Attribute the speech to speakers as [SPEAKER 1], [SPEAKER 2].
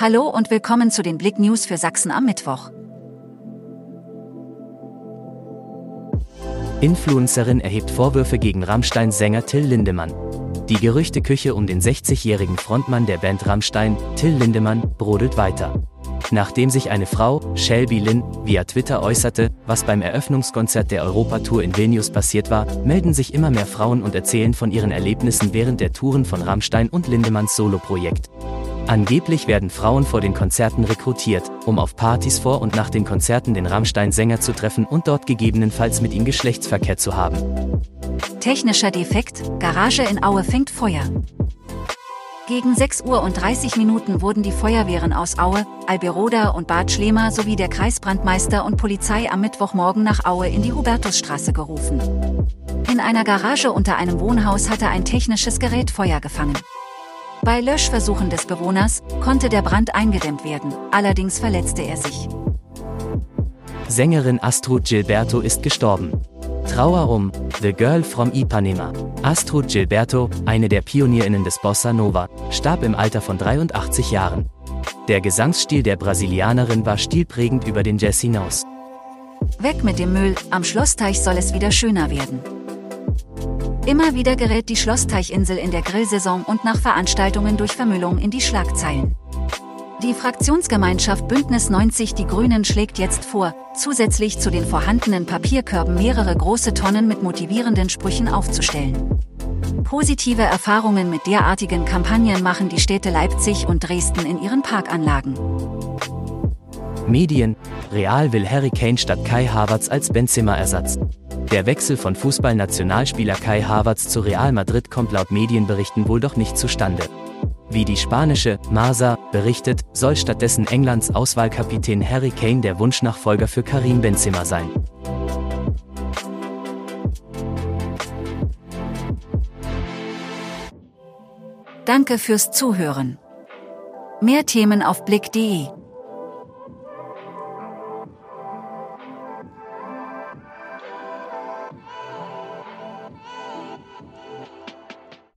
[SPEAKER 1] Hallo und willkommen zu den Blick News für Sachsen am Mittwoch.
[SPEAKER 2] Influencerin erhebt Vorwürfe gegen Rammstein-Sänger Till Lindemann. Die Gerüchteküche um den 60-jährigen Frontmann der Band Rammstein, Till Lindemann, brodelt weiter. Nachdem sich eine Frau, Shelby Lynn, via Twitter äußerte, was beim Eröffnungskonzert der Europatour in Vilnius passiert war, melden sich immer mehr Frauen und erzählen von ihren Erlebnissen während der Touren von Rammstein und Lindemanns Soloprojekt. Angeblich werden Frauen vor den Konzerten rekrutiert, um auf Partys vor und nach den Konzerten den Rammstein-Sänger zu treffen und dort gegebenenfalls mit ihm Geschlechtsverkehr zu haben.
[SPEAKER 1] Technischer Defekt, Garage in Aue fängt Feuer. Gegen 6 Uhr und 30 Minuten wurden die Feuerwehren aus Aue, Alberoda und Bad Schlema sowie der Kreisbrandmeister und Polizei am Mittwochmorgen nach Aue in die Hubertusstraße gerufen. In einer Garage unter einem Wohnhaus hatte ein technisches Gerät Feuer gefangen. Bei Löschversuchen des Bewohners konnte der Brand eingedämmt werden, allerdings verletzte er sich.
[SPEAKER 2] Sängerin Astrud Gilberto ist gestorben. Trauer um The Girl from Ipanema. Astrud Gilberto, eine der Pionierinnen des Bossa Nova, starb im Alter von 83 Jahren. Der Gesangsstil der Brasilianerin war stilprägend über den Jazz hinaus.
[SPEAKER 1] Weg mit dem Müll, am Schlossteich soll es wieder schöner werden. Immer wieder gerät die Schlossteichinsel in der Grillsaison und nach Veranstaltungen durch Vermüllung in die Schlagzeilen. Die Fraktionsgemeinschaft Bündnis 90 Die Grünen schlägt jetzt vor, zusätzlich zu den vorhandenen Papierkörben mehrere große Tonnen mit motivierenden Sprüchen aufzustellen. Positive Erfahrungen mit derartigen Kampagnen machen die Städte Leipzig und Dresden in ihren Parkanlagen.
[SPEAKER 2] Medien, Real will Harry Kane statt Kai Havertz als Benzema-Ersatz. Der Wechsel von Fußballnationalspieler Kai Havertz zu Real Madrid kommt laut Medienberichten wohl doch nicht zustande. Wie die spanische Marsa berichtet, soll stattdessen Englands Auswahlkapitän Harry Kane der Wunschnachfolger für Karim Benzema sein.
[SPEAKER 1] Danke fürs Zuhören. Mehr Themen auf blick.de